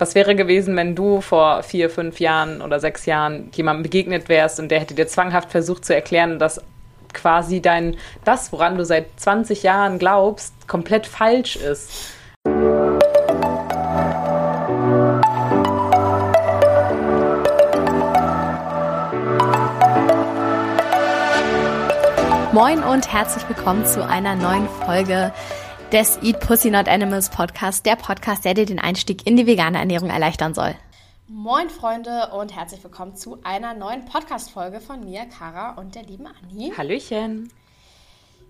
Was wäre gewesen, wenn du vor vier, fünf Jahren oder sechs Jahren jemandem begegnet wärst und der hätte dir zwanghaft versucht zu erklären, dass quasi dein, das, woran du seit 20 Jahren glaubst, komplett falsch ist? Moin und herzlich willkommen zu einer neuen Folge des Eat Pussy Not Animals Podcast, der Podcast, der dir den Einstieg in die vegane Ernährung erleichtern soll. Moin Freunde und herzlich willkommen zu einer neuen Podcast-Folge von mir, Kara und der lieben Anni. Hallöchen.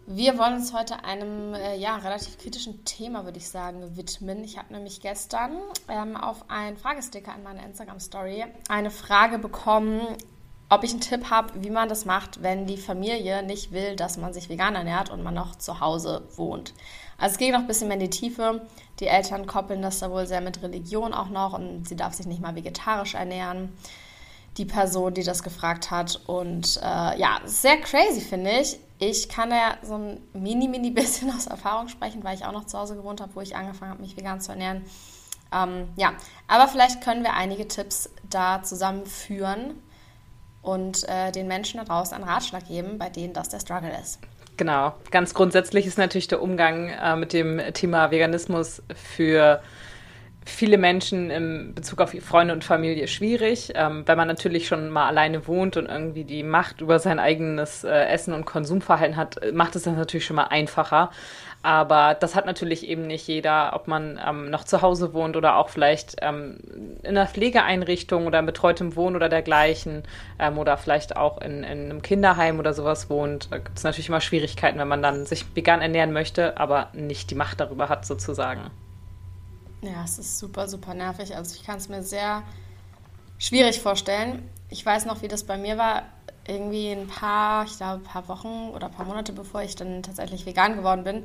Wir wollen uns heute einem äh, ja, relativ kritischen Thema, würde ich sagen, widmen. Ich habe nämlich gestern ähm, auf einen Fragesticker in meiner Instagram-Story eine Frage bekommen, ob ich einen Tipp habe, wie man das macht, wenn die Familie nicht will, dass man sich vegan ernährt und man noch zu Hause wohnt. Also es geht noch ein bisschen mehr in die Tiefe. Die Eltern koppeln das da wohl sehr mit Religion auch noch und sie darf sich nicht mal vegetarisch ernähren. Die Person, die das gefragt hat. Und äh, ja, sehr crazy finde ich. Ich kann ja so ein mini, mini bisschen aus Erfahrung sprechen, weil ich auch noch zu Hause gewohnt habe, wo ich angefangen habe, mich vegan zu ernähren. Ähm, ja, aber vielleicht können wir einige Tipps da zusammenführen und äh, den Menschen da draußen einen Ratschlag geben, bei denen das der Struggle ist. Genau. Ganz grundsätzlich ist natürlich der Umgang äh, mit dem Thema Veganismus für viele Menschen im Bezug auf Freunde und Familie schwierig, ähm, wenn man natürlich schon mal alleine wohnt und irgendwie die Macht über sein eigenes äh, Essen und Konsumverhalten hat, macht es das natürlich schon mal einfacher. Aber das hat natürlich eben nicht jeder, ob man ähm, noch zu Hause wohnt oder auch vielleicht ähm, in einer Pflegeeinrichtung oder in betreutem Wohnen oder dergleichen ähm, oder vielleicht auch in, in, einem Kinderheim oder sowas wohnt. Da gibt es natürlich immer Schwierigkeiten, wenn man dann sich vegan ernähren möchte, aber nicht die Macht darüber hat sozusagen. Ja, es ist super, super nervig. Also ich kann es mir sehr schwierig vorstellen. Ich weiß noch, wie das bei mir war. Irgendwie ein paar, ich glaube, ein paar Wochen oder ein paar Monate bevor ich dann tatsächlich vegan geworden bin,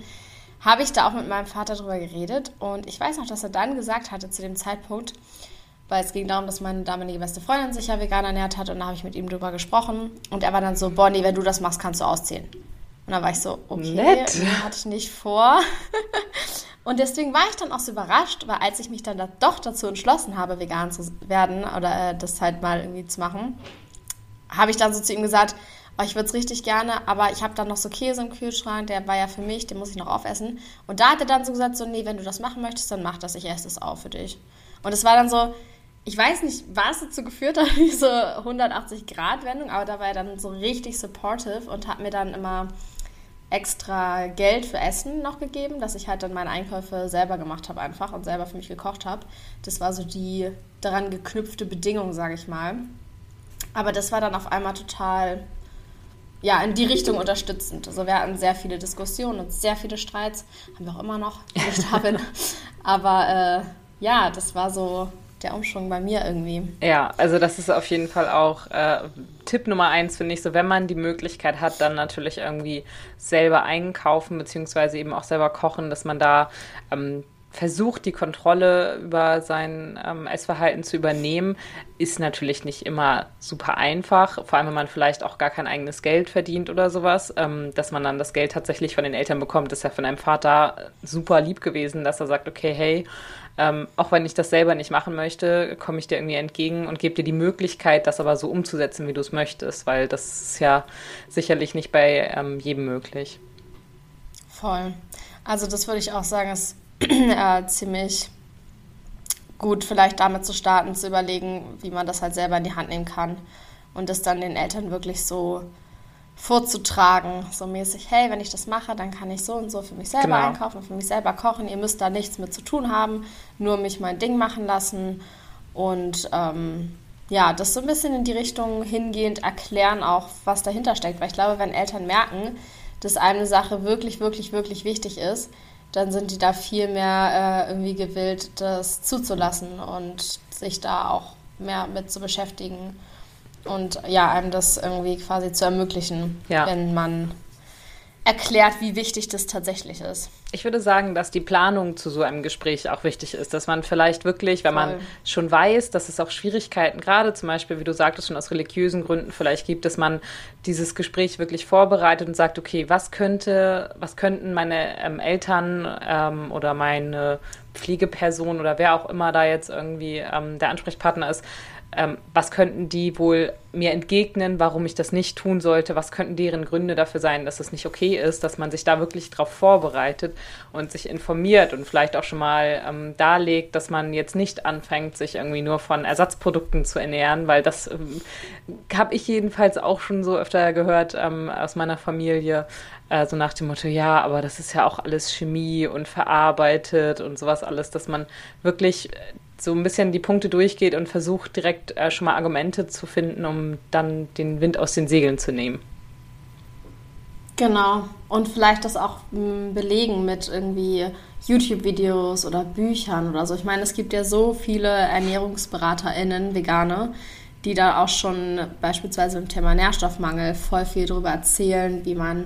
habe ich da auch mit meinem Vater drüber geredet. Und ich weiß noch, dass er dann gesagt hatte zu dem Zeitpunkt, weil es ging darum, dass meine damalige beste Freundin sich ja vegan ernährt hat und da habe ich mit ihm drüber gesprochen. Und er war dann so, Bonnie, wenn du das machst, kannst du ausziehen. Und dann war ich so, okay, Nett. hatte ich nicht vor. Und deswegen war ich dann auch so überrascht, weil als ich mich dann da doch dazu entschlossen habe, vegan zu werden oder äh, das halt mal irgendwie zu machen, habe ich dann so zu ihm gesagt, oh, ich würde es richtig gerne, aber ich habe dann noch so Käse im Kühlschrank, der war ja für mich, den muss ich noch aufessen. Und da hat er dann so gesagt, so, nee, wenn du das machen möchtest, dann mach das, ich esse es auch für dich. Und es war dann so, ich weiß nicht, was dazu geführt hat, diese 180-Grad-Wendung, aber da war er dann so richtig supportive und hat mir dann immer extra Geld für Essen noch gegeben, dass ich halt dann meine Einkäufe selber gemacht habe einfach und selber für mich gekocht habe. Das war so die daran geknüpfte Bedingung, sage ich mal. Aber das war dann auf einmal total, ja, in die Richtung unterstützend. Also wir hatten sehr viele Diskussionen und sehr viele Streits, haben wir auch immer noch, wenn ich da bin. Aber äh, ja, das war so der Umschwung bei mir irgendwie. Ja, also das ist auf jeden Fall auch äh, Tipp Nummer eins, finde ich, so wenn man die Möglichkeit hat, dann natürlich irgendwie selber einkaufen, beziehungsweise eben auch selber kochen, dass man da ähm, versucht, die Kontrolle über sein ähm, Essverhalten zu übernehmen, ist natürlich nicht immer super einfach. Vor allem, wenn man vielleicht auch gar kein eigenes Geld verdient oder sowas. Ähm, dass man dann das Geld tatsächlich von den Eltern bekommt, ist ja von einem Vater super lieb gewesen, dass er sagt, okay, hey, ähm, auch wenn ich das selber nicht machen möchte, komme ich dir irgendwie entgegen und gebe dir die Möglichkeit, das aber so umzusetzen, wie du es möchtest, weil das ist ja sicherlich nicht bei ähm, jedem möglich. Voll. Also das würde ich auch sagen, ist äh, ziemlich gut, vielleicht damit zu starten, zu überlegen, wie man das halt selber in die Hand nehmen kann und das dann den Eltern wirklich so vorzutragen, so mäßig, hey, wenn ich das mache, dann kann ich so und so für mich selber genau. einkaufen, für mich selber kochen. Ihr müsst da nichts mit zu tun haben, nur mich mein Ding machen lassen und ähm, ja, das so ein bisschen in die Richtung hingehend erklären, auch was dahinter steckt. Weil ich glaube, wenn Eltern merken, dass eine Sache wirklich, wirklich, wirklich wichtig ist, dann sind die da viel mehr äh, irgendwie gewillt, das zuzulassen und sich da auch mehr mit zu beschäftigen und ja, einem das irgendwie quasi zu ermöglichen, ja. wenn man erklärt, wie wichtig das tatsächlich ist. Ich würde sagen, dass die Planung zu so einem Gespräch auch wichtig ist, dass man vielleicht wirklich, wenn Voll. man schon weiß, dass es auch Schwierigkeiten, gerade zum Beispiel, wie du sagtest, schon aus religiösen Gründen vielleicht gibt, dass man dieses Gespräch wirklich vorbereitet und sagt, okay, was könnte, was könnten meine ähm, Eltern ähm, oder meine Pflegeperson oder wer auch immer da jetzt irgendwie ähm, der Ansprechpartner ist, ähm, was könnten die wohl mir entgegnen, warum ich das nicht tun sollte, was könnten deren Gründe dafür sein, dass es nicht okay ist, dass man sich da wirklich darauf vorbereitet und sich informiert und vielleicht auch schon mal ähm, darlegt, dass man jetzt nicht anfängt, sich irgendwie nur von Ersatzprodukten zu ernähren, weil das ähm, habe ich jedenfalls auch schon so öfter gehört ähm, aus meiner Familie, äh, so nach dem Motto, ja, aber das ist ja auch alles Chemie und verarbeitet und sowas alles, dass man wirklich so ein bisschen die Punkte durchgeht und versucht direkt äh, schon mal Argumente zu finden, um dann den Wind aus den Segeln zu nehmen. Genau. Und vielleicht das auch hm, belegen mit irgendwie YouTube-Videos oder Büchern oder so. Ich meine, es gibt ja so viele ErnährungsberaterInnen, Vegane, die da auch schon beispielsweise im Thema Nährstoffmangel voll viel darüber erzählen, wie man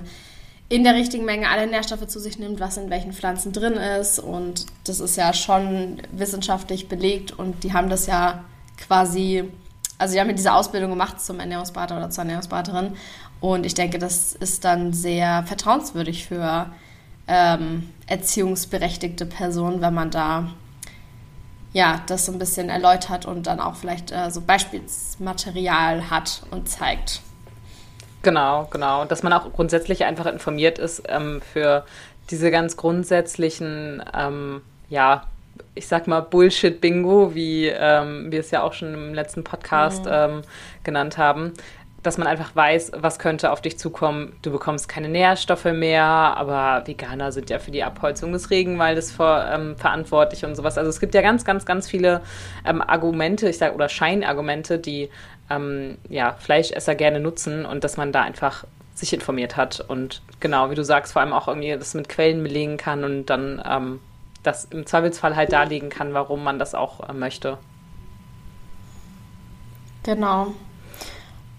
in der richtigen Menge alle Nährstoffe zu sich nimmt, was in welchen Pflanzen drin ist. Und das ist ja schon wissenschaftlich belegt und die haben das ja quasi, also die haben ja diese Ausbildung gemacht zum Ernährungsberater oder zur Ernährungsberaterin. Und ich denke, das ist dann sehr vertrauenswürdig für ähm, erziehungsberechtigte Personen, wenn man da ja, das so ein bisschen erläutert und dann auch vielleicht äh, so Beispielsmaterial hat und zeigt. Genau, genau. Dass man auch grundsätzlich einfach informiert ist ähm, für diese ganz grundsätzlichen, ähm, ja, ich sag mal Bullshit-Bingo, wie ähm, wir es ja auch schon im letzten Podcast mhm. ähm, genannt haben, dass man einfach weiß, was könnte auf dich zukommen. Du bekommst keine Nährstoffe mehr, aber Veganer sind ja für die Abholzung des Regenwaldes vor, ähm, verantwortlich und sowas. Also es gibt ja ganz, ganz, ganz viele ähm, Argumente, ich sage, oder Scheinargumente, die ähm, ja, Fleischesser gerne nutzen und dass man da einfach sich informiert hat und genau, wie du sagst, vor allem auch irgendwie das mit Quellen belegen kann und dann ähm, das im Zweifelsfall halt darlegen kann, warum man das auch äh, möchte. Genau.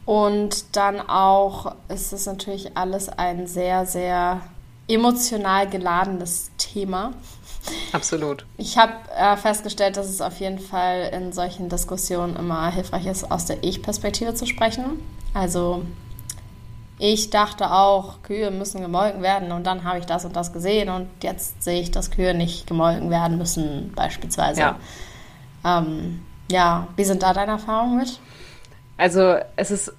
Und dann auch ist es natürlich alles ein sehr, sehr emotional geladenes Thema. Absolut. Ich habe äh, festgestellt, dass es auf jeden Fall in solchen Diskussionen immer hilfreich ist, aus der Ich-Perspektive zu sprechen. Also ich dachte auch, Kühe müssen gemolken werden und dann habe ich das und das gesehen und jetzt sehe ich, dass Kühe nicht gemolken werden müssen, beispielsweise. Ja, ähm, ja. wie sind da deine Erfahrungen mit? Also es ist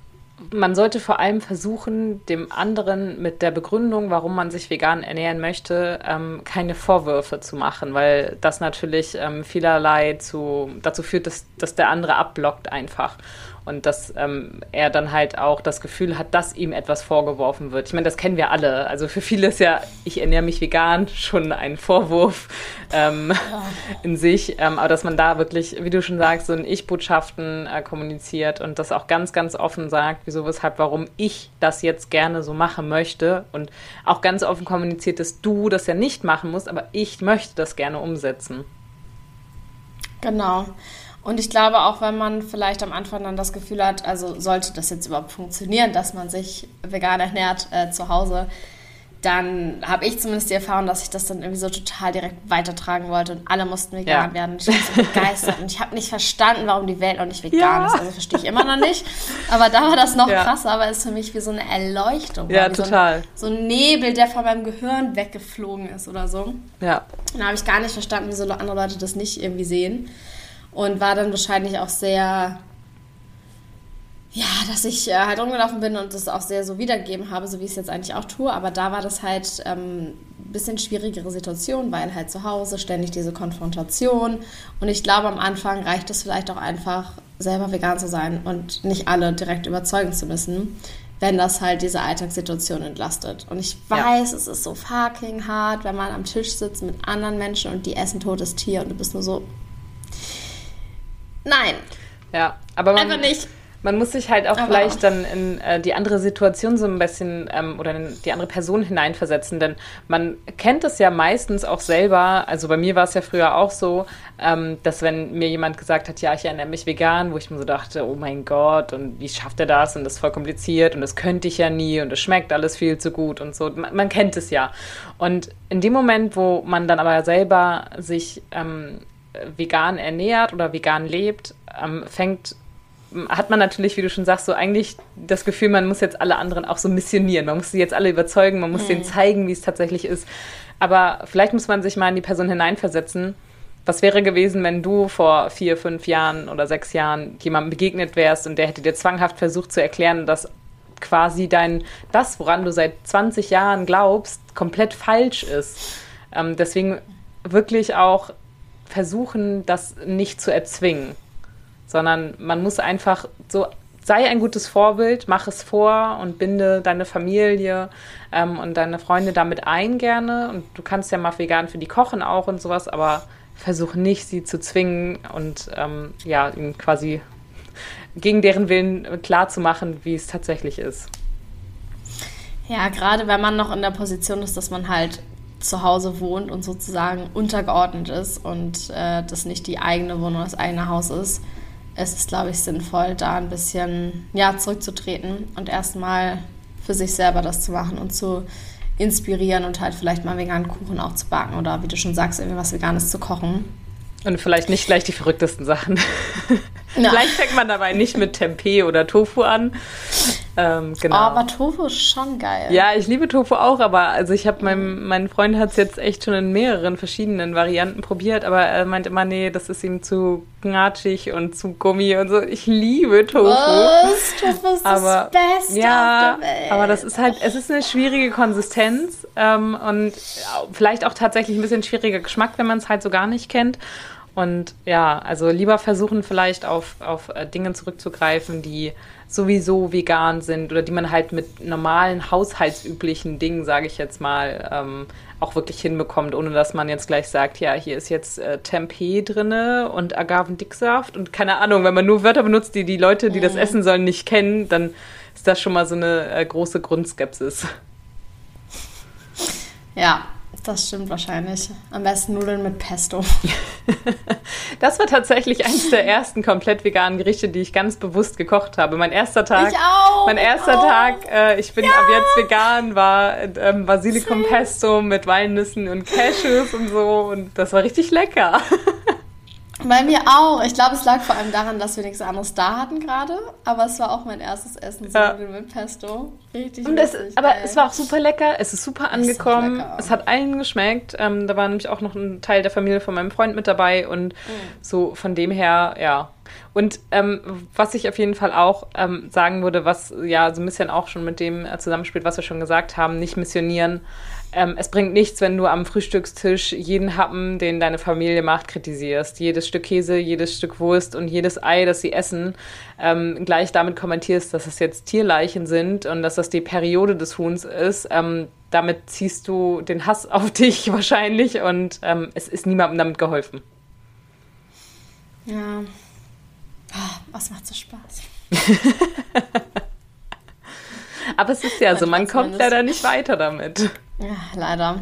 man sollte vor allem versuchen, dem anderen mit der Begründung, warum man sich vegan ernähren möchte, ähm, keine Vorwürfe zu machen, weil das natürlich ähm, vielerlei zu, dazu führt, dass, dass der andere abblockt einfach und dass ähm, er dann halt auch das Gefühl hat, dass ihm etwas vorgeworfen wird. Ich meine, das kennen wir alle. Also für viele ist ja, ich ernähre mich vegan, schon ein Vorwurf ähm, in sich. Ähm, aber dass man da wirklich, wie du schon sagst, so in Ich-Botschaften äh, kommuniziert und das auch ganz, ganz offen sagt, wieso, weshalb, warum ich das jetzt gerne so machen möchte und auch ganz offen kommuniziert, dass du das ja nicht machen musst, aber ich möchte das gerne umsetzen. Genau. Und ich glaube auch, wenn man vielleicht am Anfang dann das Gefühl hat, also sollte das jetzt überhaupt funktionieren, dass man sich vegan ernährt äh, zu Hause, dann habe ich zumindest die Erfahrung, dass ich das dann irgendwie so total direkt weitertragen wollte und alle mussten vegan ja. werden. Ich war so begeistert und ich habe nicht verstanden, warum die Welt auch nicht vegan ja. ist. Also verstehe ich immer noch nicht. Aber da war das noch ja. krasser, weil es für mich wie so eine Erleuchtung ja, total. So ein, so ein, Nebel, der von meinem Gehirn weggeflogen ist oder so. Ja. Und da habe ich gar nicht verstanden, wieso andere Leute das nicht irgendwie sehen und war dann wahrscheinlich auch sehr, ja, dass ich äh, halt rumgelaufen bin und das auch sehr so wiedergegeben habe, so wie ich es jetzt eigentlich auch tue. Aber da war das halt ähm, ein bisschen schwierigere Situation, weil halt zu Hause ständig diese Konfrontation. Und ich glaube, am Anfang reicht es vielleicht auch einfach, selber vegan zu sein und nicht alle direkt überzeugen zu müssen, wenn das halt diese Alltagssituation entlastet. Und ich weiß, ja. es ist so fucking hart, wenn man am Tisch sitzt mit anderen Menschen und die essen totes Tier und du bist nur so, Nein. Ja, aber man, Einfach nicht. Man muss sich halt auch Aber vielleicht dann in äh, die andere Situation so ein bisschen ähm, oder in die andere Person hineinversetzen, denn man kennt es ja meistens auch selber. Also bei mir war es ja früher auch so, ähm, dass wenn mir jemand gesagt hat, ja, ich ernähre mich vegan, wo ich mir so dachte, oh mein Gott, und wie schafft er das? Und das ist voll kompliziert und das könnte ich ja nie und es schmeckt alles viel zu gut und so. Man, man, kennt es ja. Und in dem Moment, wo man dann aber selber sich ähm, vegan ernährt oder vegan lebt, ähm, fängt hat man natürlich, wie du schon sagst, so eigentlich das Gefühl, man muss jetzt alle anderen auch so missionieren. Man muss sie jetzt alle überzeugen, man muss mhm. denen zeigen, wie es tatsächlich ist. Aber vielleicht muss man sich mal in die Person hineinversetzen. Was wäre gewesen, wenn du vor vier, fünf Jahren oder sechs Jahren jemandem begegnet wärst und der hätte dir zwanghaft versucht zu erklären, dass quasi dein, das, woran du seit 20 Jahren glaubst, komplett falsch ist. Ähm, deswegen wirklich auch versuchen, das nicht zu erzwingen sondern man muss einfach so sei ein gutes Vorbild, mach es vor und binde deine Familie ähm, und deine Freunde damit ein gerne. Und du kannst ja mal vegan für die kochen auch und sowas, aber versuch nicht, sie zu zwingen und ähm, ja, ihnen quasi gegen deren Willen klar zu machen, wie es tatsächlich ist. Ja, gerade wenn man noch in der Position ist, dass man halt zu Hause wohnt und sozusagen untergeordnet ist und äh, das nicht die eigene Wohnung, das eigene Haus ist es ist, glaube ich, sinnvoll, da ein bisschen ja, zurückzutreten und erstmal für sich selber das zu machen und zu inspirieren und halt vielleicht mal veganen Kuchen auch zu backen oder wie du schon sagst, irgendwie was Veganes zu kochen. Und vielleicht nicht gleich die verrücktesten Sachen. Ja. vielleicht fängt man dabei nicht mit Tempeh oder Tofu an. Ähm, genau. Oh, aber Tofu ist schon geil. Ja, ich liebe Tofu auch, aber also ich habe meinem mein Freund hat es jetzt echt schon in mehreren verschiedenen Varianten probiert, aber er meint immer, nee, das ist ihm zu gnatschig und zu Gummi und so. Ich liebe Tofu. Was? Tofu ist aber, das Beste ja, auf der Welt. aber das ist halt, es ist eine schwierige Konsistenz ähm, und vielleicht auch tatsächlich ein bisschen schwieriger Geschmack, wenn man es halt so gar nicht kennt. Und ja, also lieber versuchen vielleicht auf, auf äh, Dinge zurückzugreifen, die sowieso vegan sind oder die man halt mit normalen haushaltsüblichen Dingen, sage ich jetzt mal, ähm, auch wirklich hinbekommt, ohne dass man jetzt gleich sagt, ja, hier ist jetzt äh, Tempeh drinne und Agavendicksaft und keine Ahnung, wenn man nur Wörter benutzt, die die Leute, die mhm. das essen sollen, nicht kennen, dann ist das schon mal so eine äh, große Grundskepsis. Ja, das stimmt wahrscheinlich. Am besten Nudeln mit Pesto. das war tatsächlich eines der ersten komplett veganen Gerichte, die ich ganz bewusst gekocht habe. Mein erster Tag. Ich auch. Mein erster auch. Tag, äh, ich bin ja. ab jetzt vegan, war ähm, Basilikum Pesto mit Walnüssen und Cashews und so. Und das war richtig lecker. Bei mir auch. Ich glaube, es lag vor allem daran, dass wir nichts anderes da hatten gerade. Aber es war auch mein erstes Essen, so ja. mit Pesto. Richtig Und es, Aber ey. es war auch super lecker. Es ist super angekommen. Ist es hat allen geschmeckt. Ähm, da war nämlich auch noch ein Teil der Familie von meinem Freund mit dabei. Und mhm. so von dem her, ja. Und ähm, was ich auf jeden Fall auch ähm, sagen würde, was ja so ein bisschen auch schon mit dem äh, zusammenspielt, was wir schon gesagt haben, nicht missionieren. Ähm, es bringt nichts, wenn du am Frühstückstisch jeden Happen, den deine Familie macht, kritisierst. Jedes Stück Käse, jedes Stück Wurst und jedes Ei, das sie essen, ähm, gleich damit kommentierst, dass es jetzt Tierleichen sind und dass das die Periode des Huhns ist. Ähm, damit ziehst du den Hass auf dich wahrscheinlich und ähm, es ist niemandem damit geholfen. Ja. Oh, was macht so Spaß? Aber es ist ja so, man kommt leider nicht weiter damit. Ja, leider.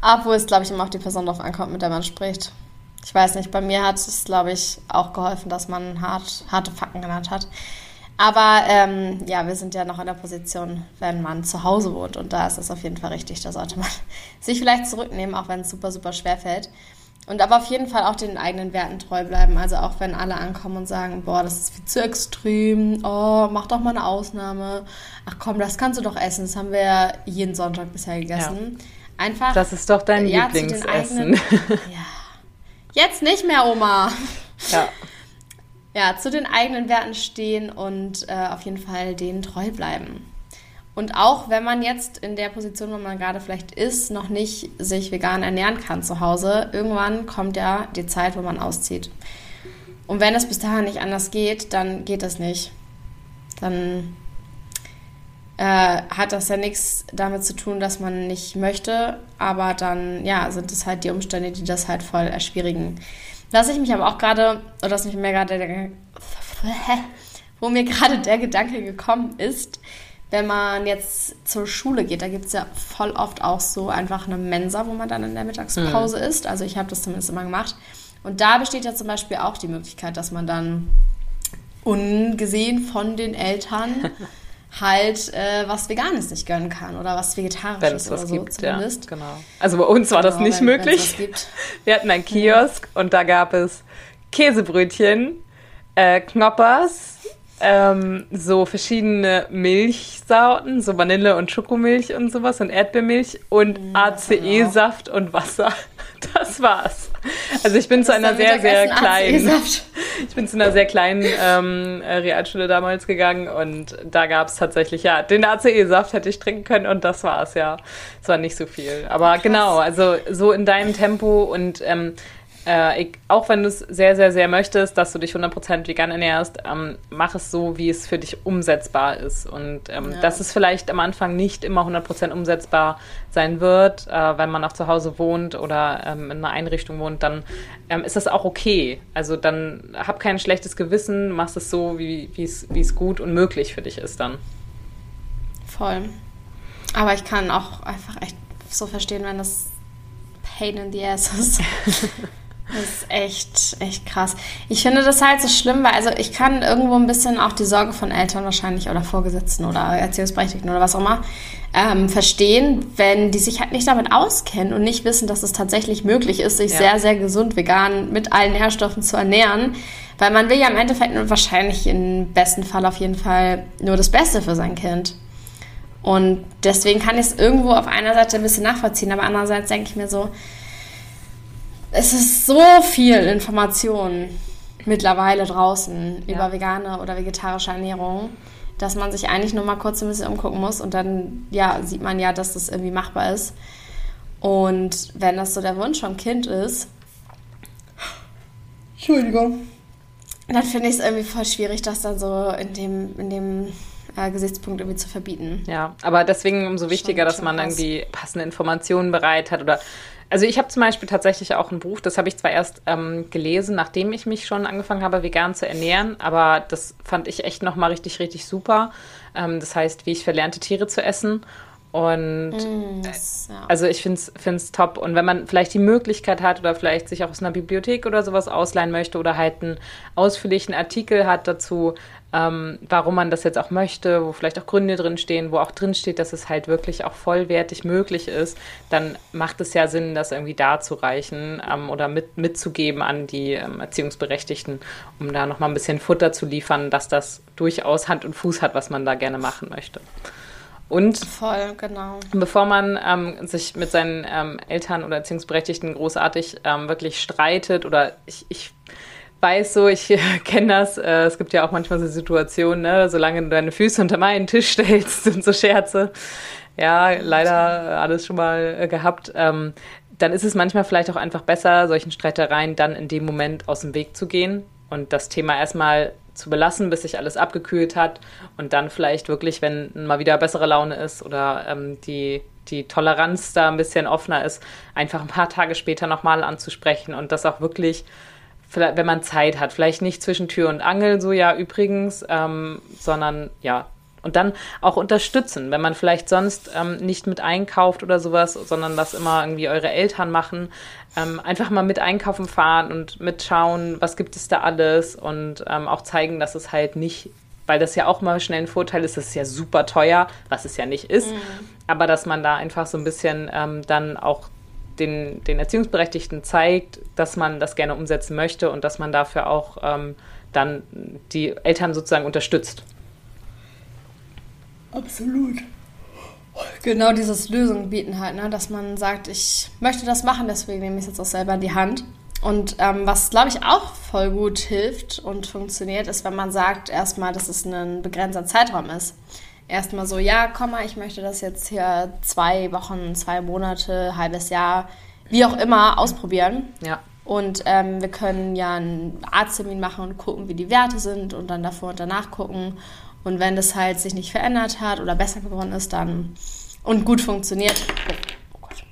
Obwohl es, glaube ich, immer auf die Person drauf ankommt, mit der man spricht. Ich weiß nicht, bei mir hat es, glaube ich, auch geholfen, dass man hart, harte Fakten genannt hat. Aber ähm, ja, wir sind ja noch in der Position, wenn man zu Hause wohnt. Und da ist es auf jeden Fall richtig. Da sollte man sich vielleicht zurücknehmen, auch wenn es super, super schwer fällt. Und aber auf jeden Fall auch den eigenen Werten treu bleiben. Also auch wenn alle ankommen und sagen, boah, das ist viel zu extrem, oh, mach doch mal eine Ausnahme. Ach komm, das kannst du doch essen. Das haben wir ja jeden Sonntag bisher gegessen. Ja. Einfach. Das ist doch dein ja, Lieblingsessen. Ja. Jetzt nicht mehr, Oma. Ja. Ja, zu den eigenen Werten stehen und äh, auf jeden Fall denen treu bleiben. Und auch wenn man jetzt in der Position, wo man gerade vielleicht ist, noch nicht sich vegan ernähren kann zu Hause, irgendwann kommt ja die Zeit, wo man auszieht. Und wenn es bis dahin nicht anders geht, dann geht das nicht. Dann äh, hat das ja nichts damit zu tun, dass man nicht möchte, aber dann ja, sind es halt die Umstände, die das halt voll erschwierigen. Was ich mich aber auch gerade, oder was mich mir gerade wo mir gerade der Gedanke gekommen ist, wenn man jetzt zur Schule geht, da gibt es ja voll oft auch so einfach eine Mensa, wo man dann in der Mittagspause mhm. isst. Also ich habe das zumindest immer gemacht. Und da besteht ja zum Beispiel auch die Möglichkeit, dass man dann ungesehen von den Eltern halt äh, was Veganes nicht gönnen kann oder was Vegetarisches oder so gibt, zumindest. Ja, genau. Also bei uns war genau, das nicht wenn, möglich. Wir hatten einen Kiosk ja. und da gab es Käsebrötchen, äh, Knoppers, ähm, so verschiedene Milchsorten, so Vanille und Schokomilch und sowas und Erdbeermilch und mm, ACE-Saft und Wasser. Das war's. Also ich bin zu einer sehr, sehr kleinen, ich bin zu einer sehr kleinen ähm, Realschule damals gegangen und da gab es tatsächlich, ja, den ACE-Saft hätte ich trinken können und das war's, ja. Es war nicht so viel. Aber Krass. genau, also so in deinem Tempo und ähm, äh, ich, auch wenn du es sehr, sehr, sehr möchtest, dass du dich 100% vegan ernährst, ähm, mach es so, wie es für dich umsetzbar ist. Und ähm, ja. dass es vielleicht am Anfang nicht immer 100% umsetzbar sein wird, äh, wenn man auch zu Hause wohnt oder ähm, in einer Einrichtung wohnt, dann ähm, ist das auch okay. Also dann hab kein schlechtes Gewissen, mach es so, wie es gut und möglich für dich ist dann. Voll. Aber ich kann auch einfach echt so verstehen, wenn das Pain in the ass ist. Das ist echt, echt krass. Ich finde das halt so schlimm, weil also ich kann irgendwo ein bisschen auch die Sorge von Eltern wahrscheinlich oder Vorgesetzten oder Erziehungsberechtigten oder was auch immer ähm, verstehen, wenn die sich halt nicht damit auskennen und nicht wissen, dass es tatsächlich möglich ist, sich ja. sehr, sehr gesund vegan mit allen Nährstoffen zu ernähren. Weil man will ja im Endeffekt wahrscheinlich im besten Fall auf jeden Fall nur das Beste für sein Kind. Und deswegen kann ich es irgendwo auf einer Seite ein bisschen nachvollziehen, aber andererseits denke ich mir so, es ist so viel Information mittlerweile draußen ja. über vegane oder vegetarische Ernährung, dass man sich eigentlich nur mal kurz ein bisschen umgucken muss und dann ja, sieht man ja, dass das irgendwie machbar ist. Und wenn das so der Wunsch vom Kind ist, Entschuldigung, dann finde ich es irgendwie voll schwierig, das dann so in dem, in dem äh, Gesichtspunkt irgendwie zu verbieten. Ja, aber deswegen umso wichtiger, schon, dass man irgendwie passende Informationen bereit hat oder also ich habe zum Beispiel tatsächlich auch ein Buch, das habe ich zwar erst ähm, gelesen, nachdem ich mich schon angefangen habe, vegan zu ernähren, aber das fand ich echt nochmal richtig, richtig super. Ähm, das heißt, wie ich verlernte Tiere zu essen. Und mm, ja. also ich finde es top. Und wenn man vielleicht die Möglichkeit hat oder vielleicht sich auch aus einer Bibliothek oder sowas ausleihen möchte oder halt einen ausführlichen Artikel hat dazu, ähm, warum man das jetzt auch möchte, wo vielleicht auch Gründe drinstehen, wo auch drinsteht, dass es halt wirklich auch vollwertig möglich ist, dann macht es ja Sinn, das irgendwie darzureichen ähm, oder mit, mitzugeben an die ähm, Erziehungsberechtigten, um da nochmal ein bisschen Futter zu liefern, dass das durchaus Hand und Fuß hat, was man da gerne machen möchte. Und Voll, genau. bevor man ähm, sich mit seinen ähm, Eltern oder Erziehungsberechtigten großartig ähm, wirklich streitet oder ich, ich weiß so, ich kenne das. Äh, es gibt ja auch manchmal so Situationen, ne, solange du deine Füße unter meinen Tisch stellst und so Scherze. Ja, leider alles schon mal äh, gehabt. Ähm, dann ist es manchmal vielleicht auch einfach besser, solchen Streitereien dann in dem Moment aus dem Weg zu gehen und das Thema erstmal zu belassen, bis sich alles abgekühlt hat und dann vielleicht wirklich, wenn mal wieder bessere Laune ist oder ähm, die, die Toleranz da ein bisschen offener ist, einfach ein paar Tage später nochmal anzusprechen und das auch wirklich wenn man Zeit hat, vielleicht nicht zwischen Tür und Angel, so ja übrigens, ähm, sondern ja. Und dann auch unterstützen, wenn man vielleicht sonst ähm, nicht mit einkauft oder sowas, sondern das immer irgendwie eure Eltern machen. Ähm, einfach mal mit einkaufen fahren und mitschauen, was gibt es da alles und ähm, auch zeigen, dass es halt nicht weil das ja auch mal schnell ein Vorteil ist, das ist ja super teuer, was es ja nicht ist, mhm. aber dass man da einfach so ein bisschen ähm, dann auch den, den Erziehungsberechtigten zeigt, dass man das gerne umsetzen möchte und dass man dafür auch ähm, dann die Eltern sozusagen unterstützt. Absolut. Genau dieses Lösungen bieten halt, ne? dass man sagt, ich möchte das machen, deswegen nehme ich es jetzt auch selber in die Hand. Und ähm, was, glaube ich, auch voll gut hilft und funktioniert, ist, wenn man sagt erstmal, dass es ein begrenzter Zeitraum ist erstmal so, ja, komm mal, ich möchte das jetzt hier zwei Wochen, zwei Monate, halbes Jahr, wie auch immer, ausprobieren. Ja. Und ähm, wir können ja einen Arzttermin machen und gucken, wie die Werte sind und dann davor und danach gucken. Und wenn das halt sich nicht verändert hat oder besser geworden ist, dann und gut funktioniert. Oh, oh Gott.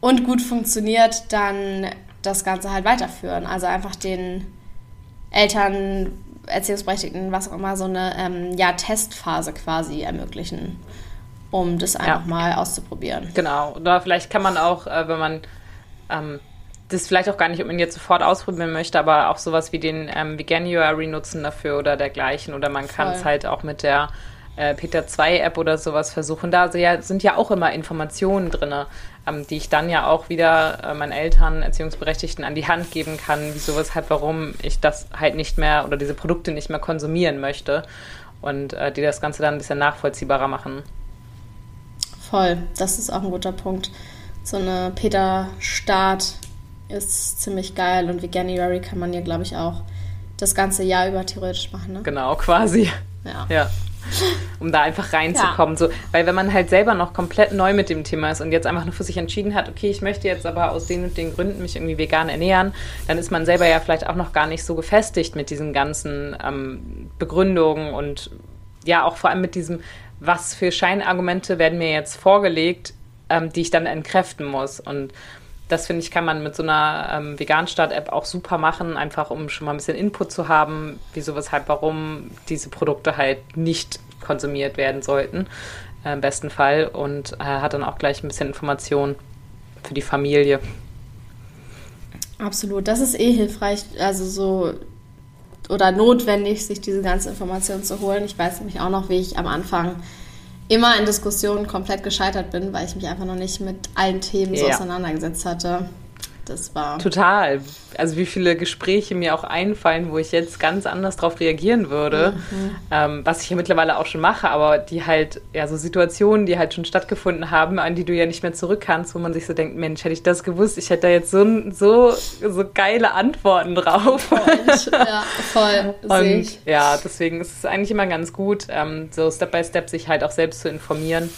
Und gut funktioniert, dann das Ganze halt weiterführen. Also einfach den Eltern Erziehungsberechtigten, was auch immer, so eine ähm, ja, Testphase quasi ermöglichen, um das einfach ja. mal auszuprobieren. Genau. Oder vielleicht kann man auch, äh, wenn man ähm, das vielleicht auch gar nicht unbedingt jetzt sofort ausprobieren möchte, aber auch sowas wie den ähm, Veganuary nutzen dafür oder dergleichen. Oder man kann es halt auch mit der äh, Peter 2 App oder sowas versuchen. Da sind ja auch immer Informationen drin, ähm, die ich dann ja auch wieder äh, meinen Eltern, Erziehungsberechtigten an die Hand geben kann, wieso, weshalb, warum ich das halt nicht mehr oder diese Produkte nicht mehr konsumieren möchte und äh, die das Ganze dann ein bisschen nachvollziehbarer machen. Voll, das ist auch ein guter Punkt. So eine Peter Start ist ziemlich geil und Veganuary kann man ja, glaube ich, auch das ganze Jahr über theoretisch machen. Ne? Genau, quasi. Ja. ja um da einfach reinzukommen. Ja. So, weil wenn man halt selber noch komplett neu mit dem Thema ist und jetzt einfach nur für sich entschieden hat, okay, ich möchte jetzt aber aus den und den Gründen mich irgendwie vegan ernähren, dann ist man selber ja vielleicht auch noch gar nicht so gefestigt mit diesen ganzen ähm, Begründungen und ja auch vor allem mit diesem, was für Scheinargumente werden mir jetzt vorgelegt, ähm, die ich dann entkräften muss. Und das finde ich, kann man mit so einer ähm, Vegan-Start-App auch super machen, einfach um schon mal ein bisschen Input zu haben, wieso, weshalb, warum diese Produkte halt nicht konsumiert werden sollten, äh, im besten Fall. Und äh, hat dann auch gleich ein bisschen Information für die Familie. Absolut, das ist eh hilfreich, also so oder notwendig, sich diese ganze Information zu holen. Ich weiß nämlich auch noch, wie ich am Anfang immer in Diskussionen komplett gescheitert bin, weil ich mich einfach noch nicht mit allen Themen so auseinandergesetzt hatte. Das war. Total. Also wie viele Gespräche mir auch einfallen, wo ich jetzt ganz anders darauf reagieren würde, mhm. ähm, was ich ja mittlerweile auch schon mache, aber die halt, ja, so Situationen, die halt schon stattgefunden haben, an die du ja nicht mehr zurück kannst, wo man sich so denkt, Mensch, hätte ich das gewusst, ich hätte da jetzt so, so, so geile Antworten drauf. Voll. ja, voll. Und ja, deswegen ist es eigentlich immer ganz gut, ähm, so Step by Step sich halt auch selbst zu informieren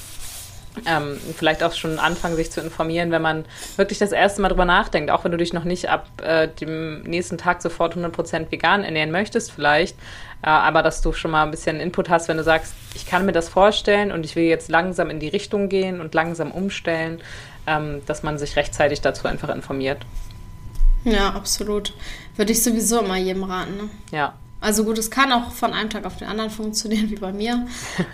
ähm, vielleicht auch schon anfangen, sich zu informieren, wenn man wirklich das erste Mal drüber nachdenkt, auch wenn du dich noch nicht ab äh, dem nächsten Tag sofort 100% vegan ernähren möchtest vielleicht, äh, aber dass du schon mal ein bisschen Input hast, wenn du sagst, ich kann mir das vorstellen und ich will jetzt langsam in die Richtung gehen und langsam umstellen, ähm, dass man sich rechtzeitig dazu einfach informiert. Ja, absolut. Würde ich sowieso immer jedem raten. Ne? Ja, also gut, es kann auch von einem Tag auf den anderen funktionieren, wie bei mir.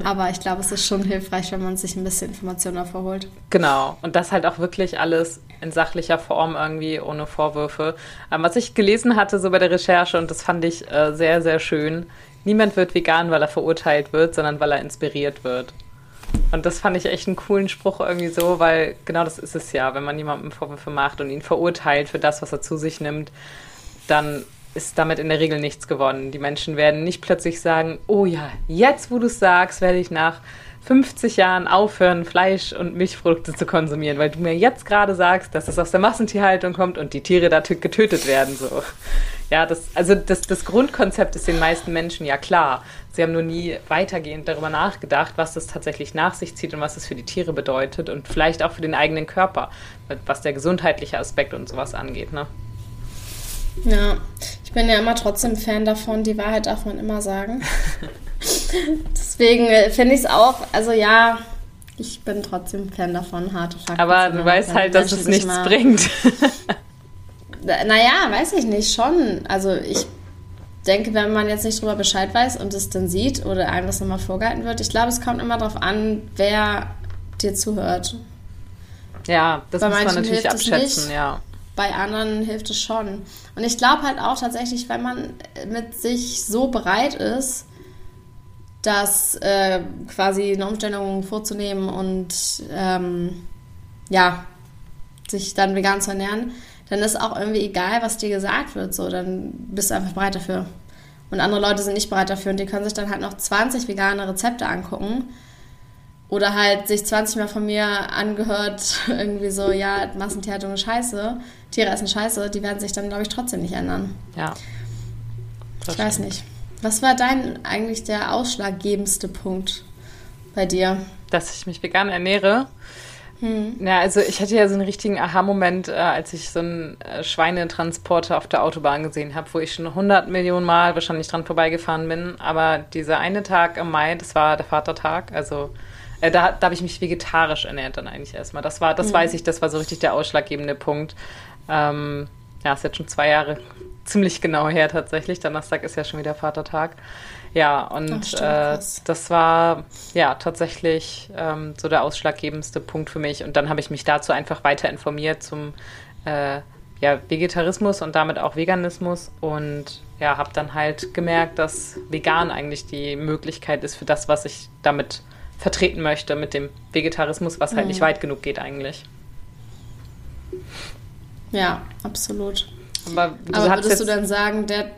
Aber ich glaube, es ist schon hilfreich, wenn man sich ein bisschen Informationen davor holt. Genau. Und das halt auch wirklich alles in sachlicher Form irgendwie, ohne Vorwürfe. Ähm, was ich gelesen hatte so bei der Recherche, und das fand ich äh, sehr, sehr schön, niemand wird vegan, weil er verurteilt wird, sondern weil er inspiriert wird. Und das fand ich echt einen coolen Spruch irgendwie so, weil genau das ist es ja, wenn man jemandem Vorwürfe macht und ihn verurteilt für das, was er zu sich nimmt, dann ist damit in der Regel nichts gewonnen. Die Menschen werden nicht plötzlich sagen, oh ja, jetzt wo du es sagst, werde ich nach 50 Jahren aufhören, Fleisch und Milchprodukte zu konsumieren, weil du mir jetzt gerade sagst, dass es aus der Massentierhaltung kommt und die Tiere da getötet werden. So. Ja, das, also das, das Grundkonzept ist den meisten Menschen ja klar. Sie haben nur nie weitergehend darüber nachgedacht, was das tatsächlich nach sich zieht und was das für die Tiere bedeutet und vielleicht auch für den eigenen Körper, was der gesundheitliche Aspekt und sowas angeht. Ne? Ja, ich bin ja immer trotzdem Fan davon, die Wahrheit darf man immer sagen. Deswegen äh, finde ich es auch, also ja, ich bin trotzdem Fan davon, harte Fakten. Aber du weißt halt, dass es nichts mal, bringt. naja, weiß ich nicht, schon. Also ich denke, wenn man jetzt nicht drüber Bescheid weiß und es dann sieht oder einem das nochmal vorgehalten wird, ich glaube, es kommt immer darauf an, wer dir zuhört. Ja, das Bei muss man natürlich abschätzen, ja bei anderen hilft es schon. Und ich glaube halt auch tatsächlich, wenn man mit sich so bereit ist, das äh, quasi eine Umstellung vorzunehmen und ähm, ja, sich dann vegan zu ernähren, dann ist auch irgendwie egal, was dir gesagt wird. So, dann bist du einfach bereit dafür. Und andere Leute sind nicht bereit dafür und die können sich dann halt noch 20 vegane Rezepte angucken oder halt sich 20 Mal von mir angehört, irgendwie so, ja, Massentierhaltung ist scheiße, Tiere essen scheiße, die werden sich dann, glaube ich, trotzdem nicht ändern. Ja. Ich weiß nicht. Was war dein eigentlich der ausschlaggebendste Punkt bei dir? Dass ich mich vegan ernähre. Hm. Ja, also ich hatte ja so einen richtigen Aha-Moment, äh, als ich so einen äh, Schweinetransporter auf der Autobahn gesehen habe, wo ich schon 100 Millionen Mal wahrscheinlich dran vorbeigefahren bin. Aber dieser eine Tag im Mai, das war der Vatertag, also äh, da da habe ich mich vegetarisch ernährt dann eigentlich erstmal. Das war, das mhm. weiß ich, das war so richtig der ausschlaggebende Punkt. Ähm, ja, ist jetzt schon zwei Jahre ziemlich genau her tatsächlich. Donnerstag ist ja schon wieder Vatertag. Ja, und stimmt, äh, das war ja tatsächlich ähm, so der ausschlaggebendste Punkt für mich. Und dann habe ich mich dazu einfach weiter informiert zum äh, ja, Vegetarismus und damit auch Veganismus und ja, habe dann halt gemerkt, dass vegan eigentlich die Möglichkeit ist für das, was ich damit vertreten möchte mit dem Vegetarismus, was halt mhm. nicht weit genug geht eigentlich. Ja, absolut. Aber, Aber würdest du dann sagen, der,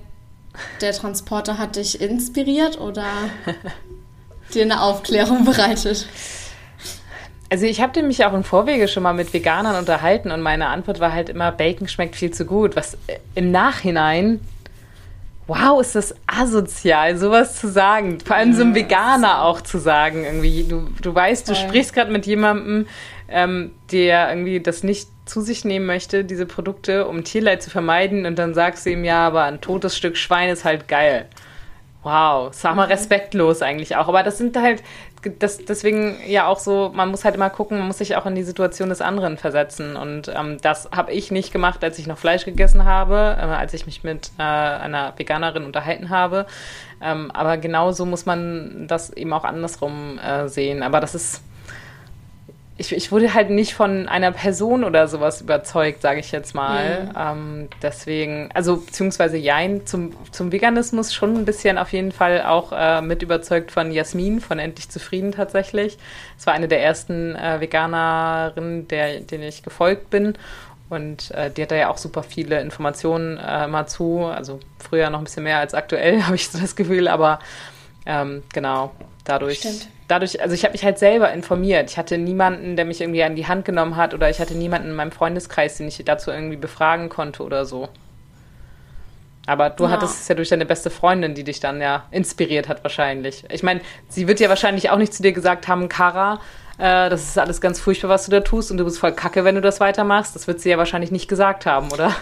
der Transporter hat dich inspiriert oder dir eine Aufklärung bereitet? Also ich habe mich auch im Vorwege schon mal mit Veganern unterhalten und meine Antwort war halt immer, Bacon schmeckt viel zu gut, was im Nachhinein wow, ist das asozial, sowas zu sagen. Vor allem ja, so einem Veganer auch zu sagen, irgendwie. Du, du weißt, du sprichst gerade mit jemandem, ähm, der irgendwie das nicht zu sich nehmen möchte, diese Produkte, um Tierleid zu vermeiden, und dann sagst du ihm, ja, aber ein totes Stück Schwein ist halt geil. Wow, sag mal respektlos eigentlich auch. Aber das sind halt, das, deswegen ja auch so, man muss halt immer gucken, man muss sich auch in die Situation des anderen versetzen. Und ähm, das habe ich nicht gemacht, als ich noch Fleisch gegessen habe, äh, als ich mich mit äh, einer Veganerin unterhalten habe. Ähm, aber genauso muss man das eben auch andersrum äh, sehen. Aber das ist ich, ich wurde halt nicht von einer Person oder sowas überzeugt, sage ich jetzt mal. Mhm. Ähm, deswegen, also beziehungsweise Jein zum, zum Veganismus schon ein bisschen auf jeden Fall auch äh, mit überzeugt von Jasmin, von Endlich Zufrieden tatsächlich. Es war eine der ersten äh, Veganerinnen, der, denen ich gefolgt bin. Und äh, die hat da ja auch super viele Informationen äh, mal zu. Also früher noch ein bisschen mehr als aktuell, habe ich so das Gefühl. Aber ähm, genau, dadurch. Stimmt dadurch, also ich habe mich halt selber informiert. Ich hatte niemanden, der mich irgendwie an die Hand genommen hat oder ich hatte niemanden in meinem Freundeskreis, den ich dazu irgendwie befragen konnte oder so. Aber du ja. hattest es ja durch deine beste Freundin, die dich dann ja inspiriert hat wahrscheinlich. Ich meine, sie wird ja wahrscheinlich auch nicht zu dir gesagt haben, Kara, äh, das ist alles ganz furchtbar, was du da tust und du bist voll kacke, wenn du das weitermachst. Das wird sie ja wahrscheinlich nicht gesagt haben, oder?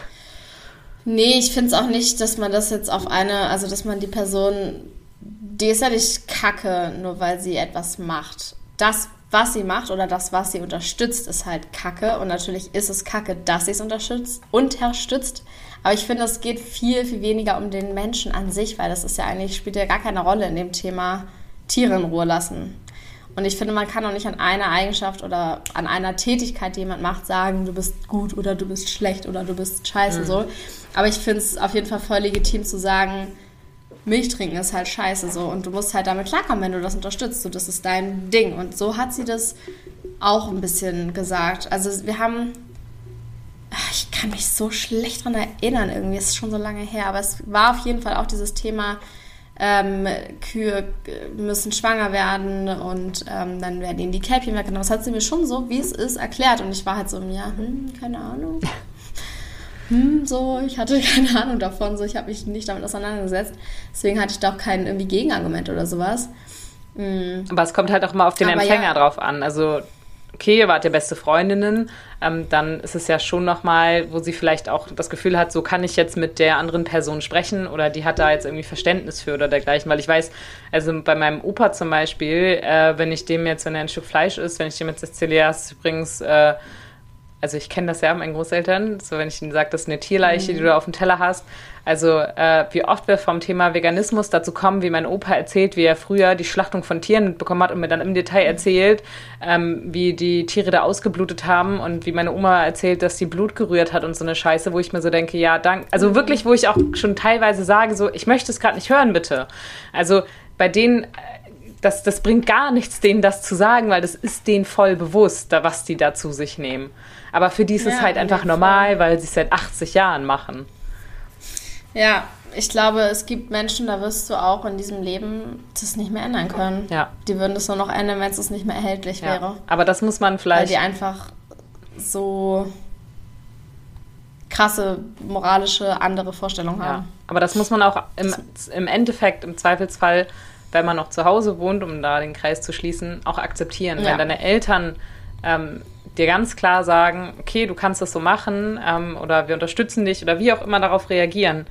Nee, ich finde es auch nicht, dass man das jetzt auf eine, also dass man die Person die ist ja nicht kacke, nur weil sie etwas macht. Das, was sie macht oder das, was sie unterstützt, ist halt kacke. Und natürlich ist es kacke, dass sie es unterstützt, unterstützt. Aber ich finde, es geht viel, viel weniger um den Menschen an sich, weil das ist ja eigentlich, spielt ja gar keine Rolle in dem Thema Tiere in Ruhe lassen. Und ich finde, man kann auch nicht an einer Eigenschaft oder an einer Tätigkeit, die jemand macht, sagen, du bist gut oder du bist schlecht oder du bist scheiße mhm. so. Aber ich finde es auf jeden Fall voll legitim zu sagen, Milch trinken ist halt scheiße so und du musst halt damit klarkommen, wenn du das unterstützt. So, das ist dein Ding. Und so hat sie das auch ein bisschen gesagt. Also wir haben, ich kann mich so schlecht daran erinnern irgendwie, es ist schon so lange her, aber es war auf jeden Fall auch dieses Thema, ähm, Kühe müssen schwanger werden und ähm, dann werden ihnen die Kälbchen weggenommen. Das hat sie mir schon so, wie es ist, erklärt. Und ich war halt so, ja, hm, keine Ahnung. hm, so, ich hatte keine Ahnung davon, so, ich habe mich nicht damit auseinandergesetzt. Deswegen hatte ich da auch kein irgendwie Gegenargument oder sowas. Mhm. Aber es kommt halt auch mal auf den Aber Empfänger ja. drauf an. Also, okay, ihr wart ja beste Freundinnen, ähm, dann ist es ja schon nochmal, wo sie vielleicht auch das Gefühl hat, so kann ich jetzt mit der anderen Person sprechen oder die hat da jetzt irgendwie Verständnis für oder dergleichen. Weil ich weiß, also bei meinem Opa zum Beispiel, äh, wenn ich dem jetzt, wenn er ein Stück Fleisch isst, wenn ich dem jetzt erzähle, ja, übrigens, äh, also ich kenne das ja meinen Großeltern, so wenn ich ihnen sage, das ist eine Tierleiche, mhm. die du auf dem Teller hast. Also äh, wie oft wir vom Thema Veganismus dazu kommen, wie mein Opa erzählt, wie er früher die Schlachtung von Tieren mitbekommen hat und mir dann im Detail erzählt, ähm, wie die Tiere da ausgeblutet haben und wie meine Oma erzählt, dass sie Blut gerührt hat und so eine Scheiße, wo ich mir so denke, ja, dank, also mhm. wirklich, wo ich auch schon teilweise sage, so, ich möchte es gerade nicht hören, bitte. Also bei denen das, das bringt gar nichts, denen das zu sagen, weil das ist denen voll bewusst, was die da zu sich nehmen. Aber für die ist ja, es halt einfach normal, weil sie es seit 80 Jahren machen. Ja, ich glaube, es gibt Menschen, da wirst du auch in diesem Leben das nicht mehr ändern können. Ja. Die würden das nur noch ändern, wenn es nicht mehr erhältlich ja. wäre. Aber das muss man vielleicht. Weil die einfach so krasse moralische andere Vorstellungen haben. Ja. Aber das muss man auch im, im Endeffekt, im Zweifelsfall, wenn man noch zu Hause wohnt, um da den Kreis zu schließen, auch akzeptieren. Ja. Wenn deine Eltern ähm, dir ganz klar sagen, okay, du kannst das so machen ähm, oder wir unterstützen dich oder wie auch immer darauf reagieren.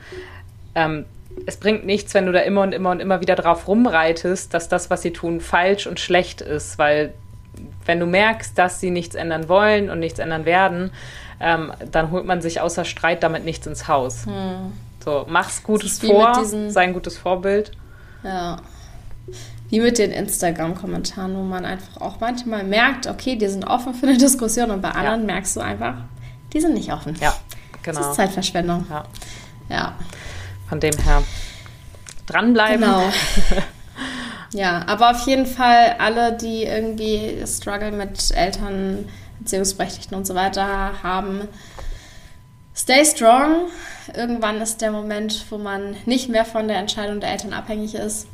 Ähm, es bringt nichts, wenn du da immer und immer und immer wieder drauf rumreitest, dass das, was sie tun, falsch und schlecht ist, weil wenn du merkst, dass sie nichts ändern wollen und nichts ändern werden, ähm, dann holt man sich außer Streit damit nichts ins Haus. Hm. So, mach's Gutes vor, sei ein gutes Vorbild. Ja. Wie mit den Instagram-Kommentaren, wo man einfach auch manchmal merkt, okay, die sind offen für eine Diskussion und bei anderen ja. merkst du einfach, die sind nicht offen. Ja, genau. Das ist Zeitverschwendung. Ja. ja. Von dem her dranbleiben. Genau. ja, aber auf jeden Fall alle, die irgendwie Struggle mit Eltern, Beziehungsberechtigten und so weiter haben, stay strong. Irgendwann ist der Moment, wo man nicht mehr von der Entscheidung der Eltern abhängig ist.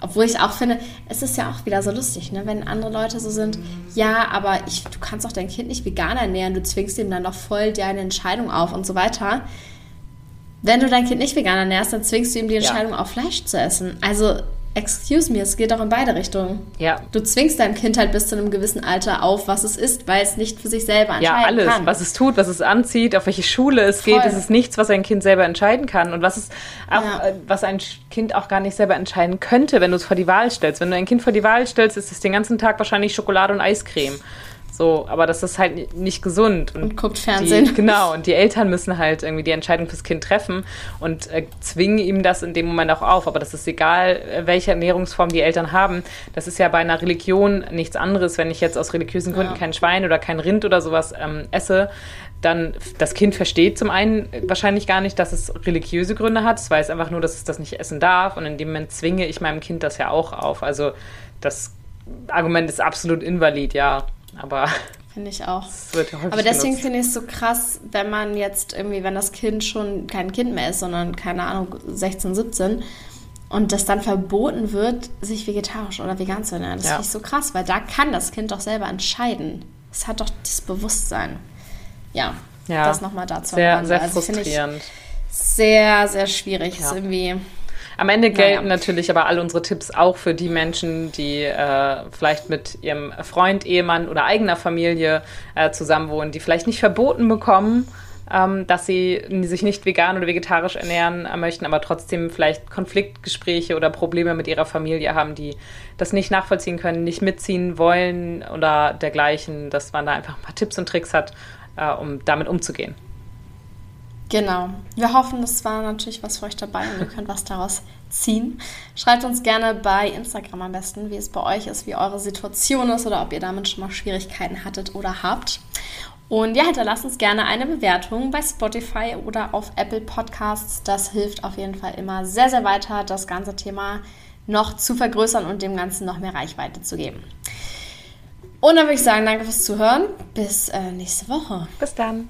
Obwohl ich auch finde, es ist ja auch wieder so lustig, ne? wenn andere Leute so sind, ja, aber ich, du kannst doch dein Kind nicht vegan ernähren, du zwingst ihm dann doch voll deine Entscheidung auf und so weiter. Wenn du dein Kind nicht vegan ernährst, dann zwingst du ihm die Entscheidung, ja. auch Fleisch zu essen. Also excuse me, es geht auch in beide Richtungen. Ja. Du zwingst deinem Kind halt bis zu einem gewissen Alter auf, was es ist, weil es nicht für sich selber entscheiden kann. Ja, alles. Kann. Was es tut, was es anzieht, auf welche Schule es Voll. geht, das ist nichts, was ein Kind selber entscheiden kann. Und was es auch, ja. Äh, was ein Kind auch gar nicht selber entscheiden könnte, wenn du es vor die Wahl stellst. Wenn du ein Kind vor die Wahl stellst, ist es den ganzen Tag wahrscheinlich Schokolade und Eiscreme. So, aber das ist halt nicht gesund. Und, und guckt Fernsehen. Die, genau, und die Eltern müssen halt irgendwie die Entscheidung fürs Kind treffen und äh, zwingen ihm das in dem Moment auch auf. Aber das ist egal, äh, welche Ernährungsform die Eltern haben. Das ist ja bei einer Religion nichts anderes, wenn ich jetzt aus religiösen Gründen ja. kein Schwein oder kein Rind oder sowas ähm, esse dann das Kind versteht zum einen wahrscheinlich gar nicht, dass es religiöse Gründe hat. Es weiß einfach nur, dass es das nicht essen darf. Und in dem Moment zwinge ich meinem Kind das ja auch auf. Also das Argument ist absolut invalid, ja. Aber finde ich auch. Aber deswegen finde ich es so krass, wenn man jetzt irgendwie, wenn das Kind schon kein Kind mehr ist, sondern keine Ahnung 16, 17 und das dann verboten wird, sich vegetarisch oder vegan zu ernähren. Das ja. finde ich so krass, weil da kann das Kind doch selber entscheiden. Es hat doch das Bewusstsein. Ja, ja das nochmal dazu. Sehr, sehr also frustrierend. Sehr, sehr schwierig. Ja. Ist irgendwie am Ende gelten naja. natürlich aber all unsere Tipps auch für die Menschen, die äh, vielleicht mit ihrem Freund, Ehemann oder eigener Familie äh, zusammenwohnen, die vielleicht nicht verboten bekommen, ähm, dass sie sich nicht vegan oder vegetarisch ernähren äh, möchten, aber trotzdem vielleicht Konfliktgespräche oder Probleme mit ihrer Familie haben, die das nicht nachvollziehen können, nicht mitziehen wollen oder dergleichen, dass man da einfach ein paar Tipps und Tricks hat, äh, um damit umzugehen. Genau. Wir hoffen, es war natürlich was für euch dabei und ihr könnt was daraus ziehen. Schreibt uns gerne bei Instagram am besten, wie es bei euch ist, wie eure Situation ist oder ob ihr damit schon mal Schwierigkeiten hattet oder habt. Und ja, hinterlasst uns gerne eine Bewertung bei Spotify oder auf Apple Podcasts. Das hilft auf jeden Fall immer sehr, sehr weiter, das ganze Thema noch zu vergrößern und dem Ganzen noch mehr Reichweite zu geben. Und dann würde ich sagen, danke fürs Zuhören. Bis äh, nächste Woche. Bis dann.